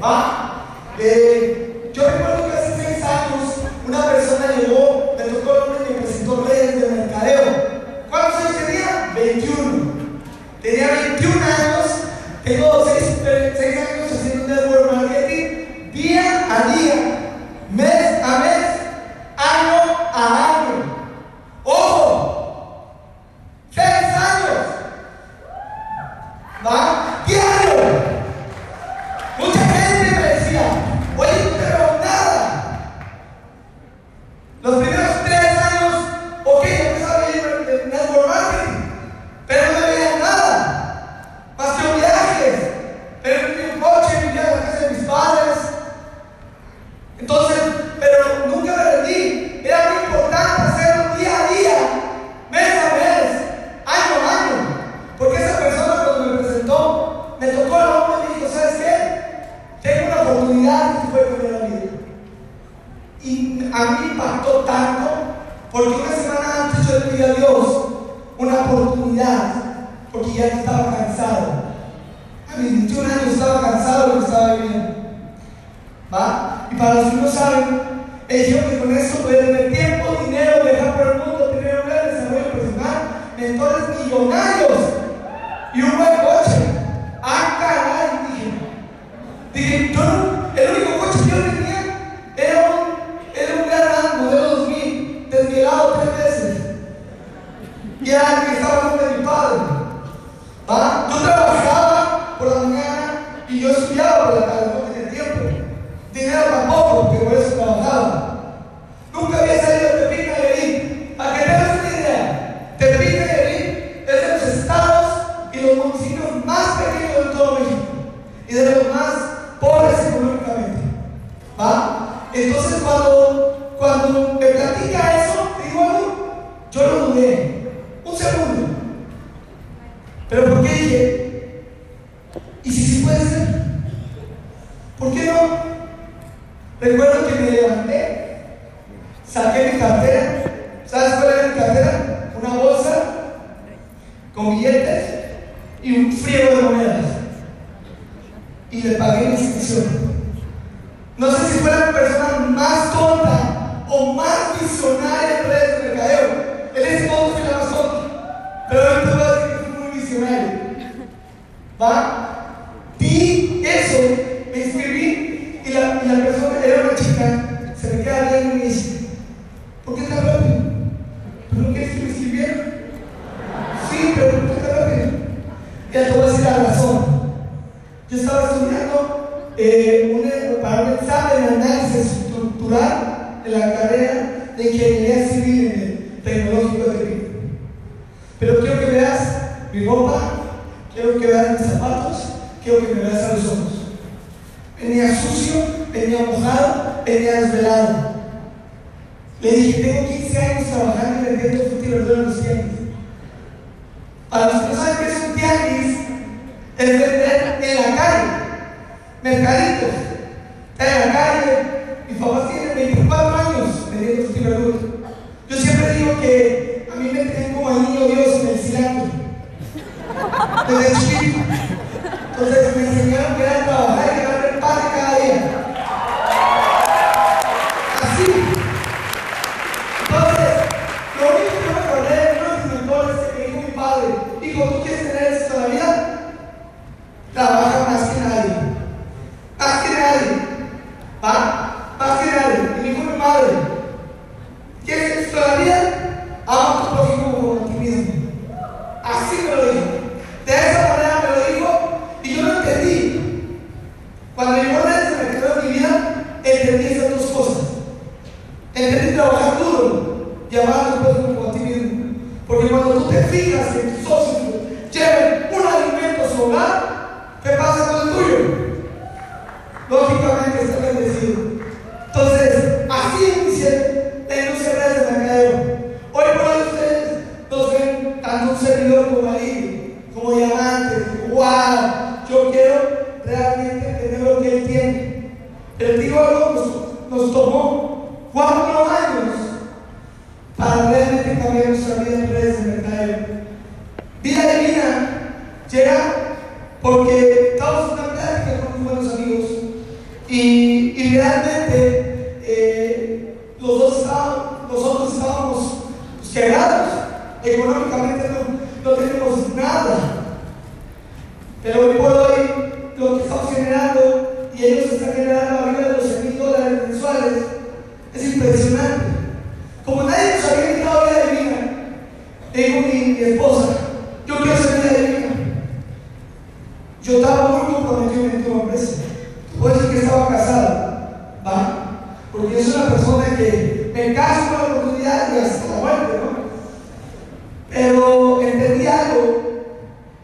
A, B. Coba Porque una semana antes yo le pedí a Dios una oportunidad, porque ya estaba cansado. A mis 21 años estaba cansado de lo que estaba viviendo. ¿Va? Y para los que no saben, ellos que con eso pueden ver tiempo y era la que estaba con mi padre. ¿Ah? Yo trabajaba por la mañana y yo estudiaba por la Pero ¿por qué ella? ¿Y si sí puede ser? ¿Por qué no? Recuerdo que me levanté, saqué mi cartera tenía mojado, tenía desvelado. Le dije, tengo 15 años trabajando y vendiendo fruta y en los tianguis. Para los que no saben qué es un tianguis, es vender en la calle, mercaditos, en la calle. Mis papás tienen 24 años vendiendo fruta y. Yo siempre digo que a mí me tienen como anillo Dios en el cilantro. Desde chico. Entonces me enseñaron que era trabajar puedo combatir. Porque cuando tú te fijas en socios porque estábamos en una plática con unos buenos amigos y, y realmente eh, los dos estábamos, nosotros estábamos pues, quebrados, económicamente no, no tenemos nada. Pero Yo estaba muy comprometido en esta empresa. Puedo decir que estaba casado, ¿va? Porque yo soy una persona que me caso con la oportunidad y hasta la muerte, ¿no? Pero entendí algo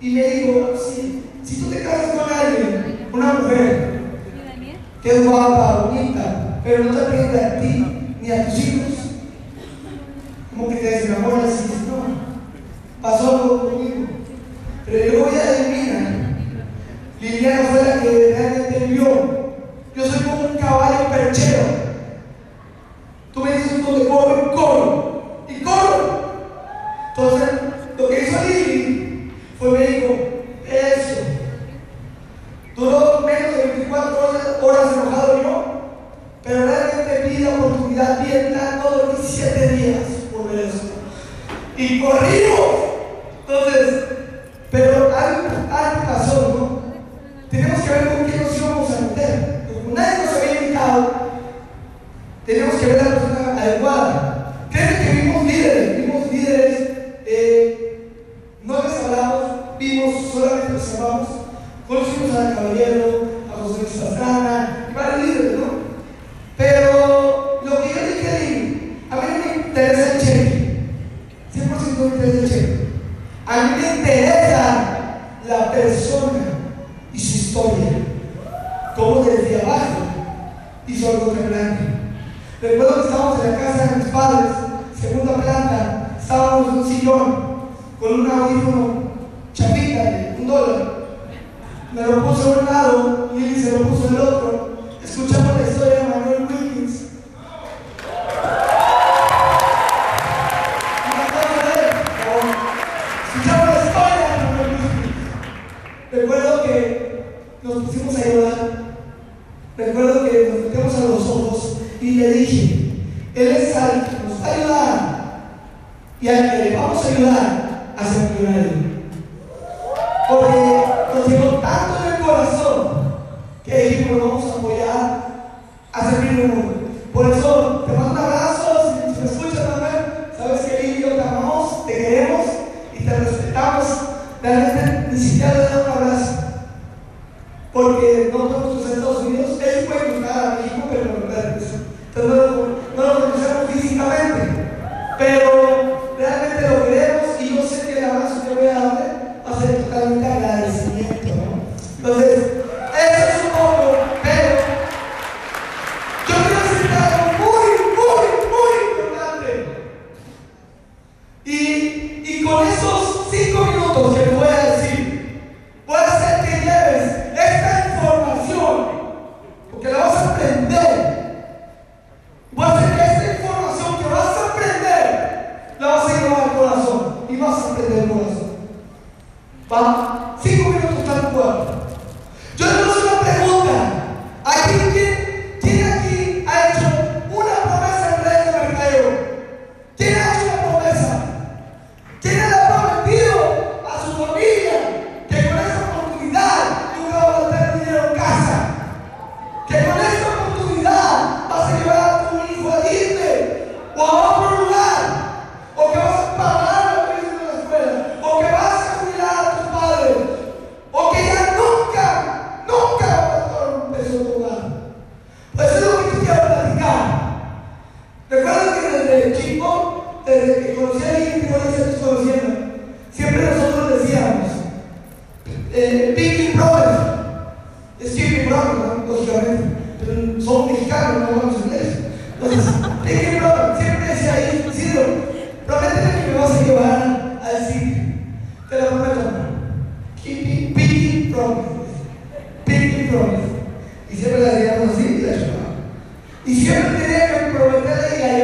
y me digo, si, si tú te casas con alguien, una mujer, que es guapa, bonita, pero no te atiende a ti ni a tus hijos, como que te desenamoras y dices, no, pasó algo Yo soy como un caballo con un audífono chapita un dólar. Me lo puso de un lado y él se lo puso del otro. Escuchamos la historia de Manuel Wilkins. Escuchamos la historia de Manuel Wilkins. Recuerdo que nos pusimos a llorar. Recuerdo que nos metemos a los ojos y le dije, él es alguien que nos va a ayudar. Y al que le vamos a ayudar a servir a Porque nos llegó tanto en el corazón que dijimos, vamos a apoyar a servir al mundo. Por eso Rey, la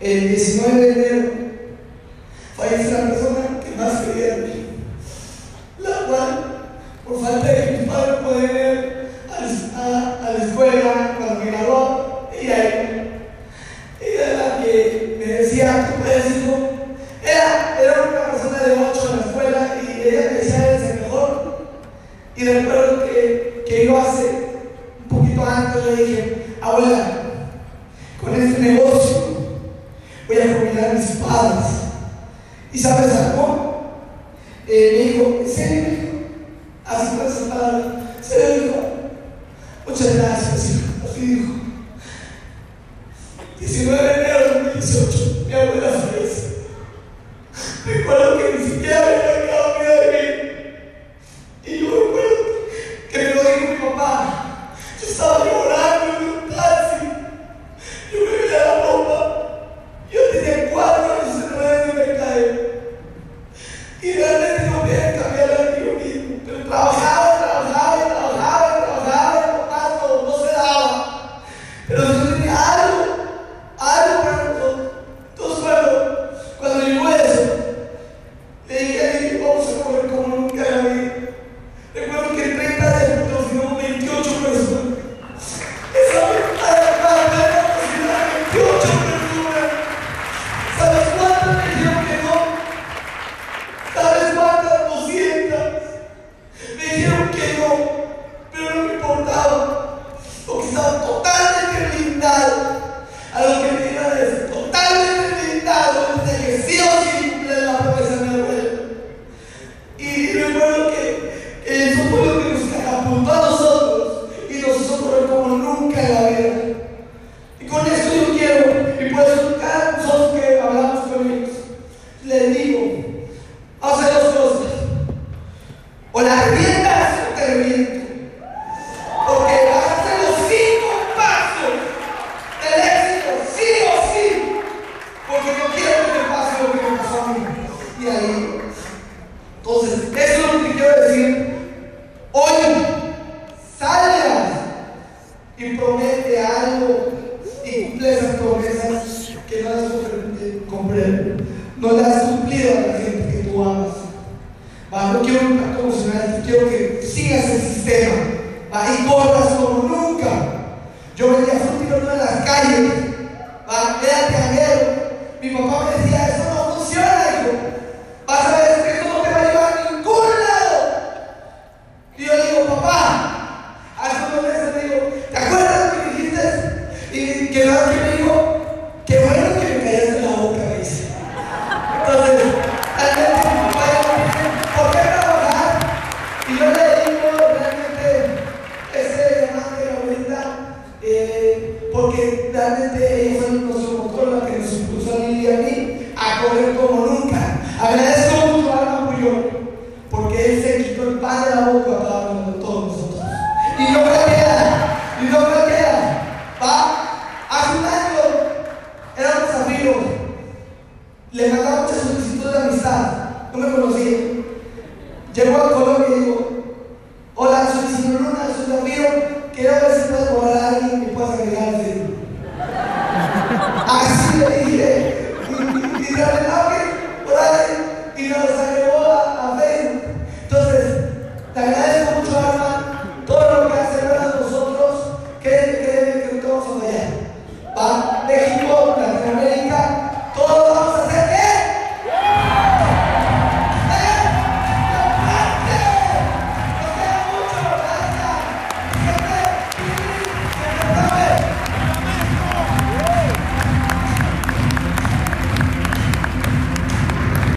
El 19 de enero espadas. ¿Y sabes algo? Eh, me dijo, ¿serio? Así con las espadas, ¿serio? Muchas gracias, hijo. Así dijo. calle para meter al granero. Mi papá me decía, realmente ellos son que que nos impulsan a mí y a mí a correr como nunca.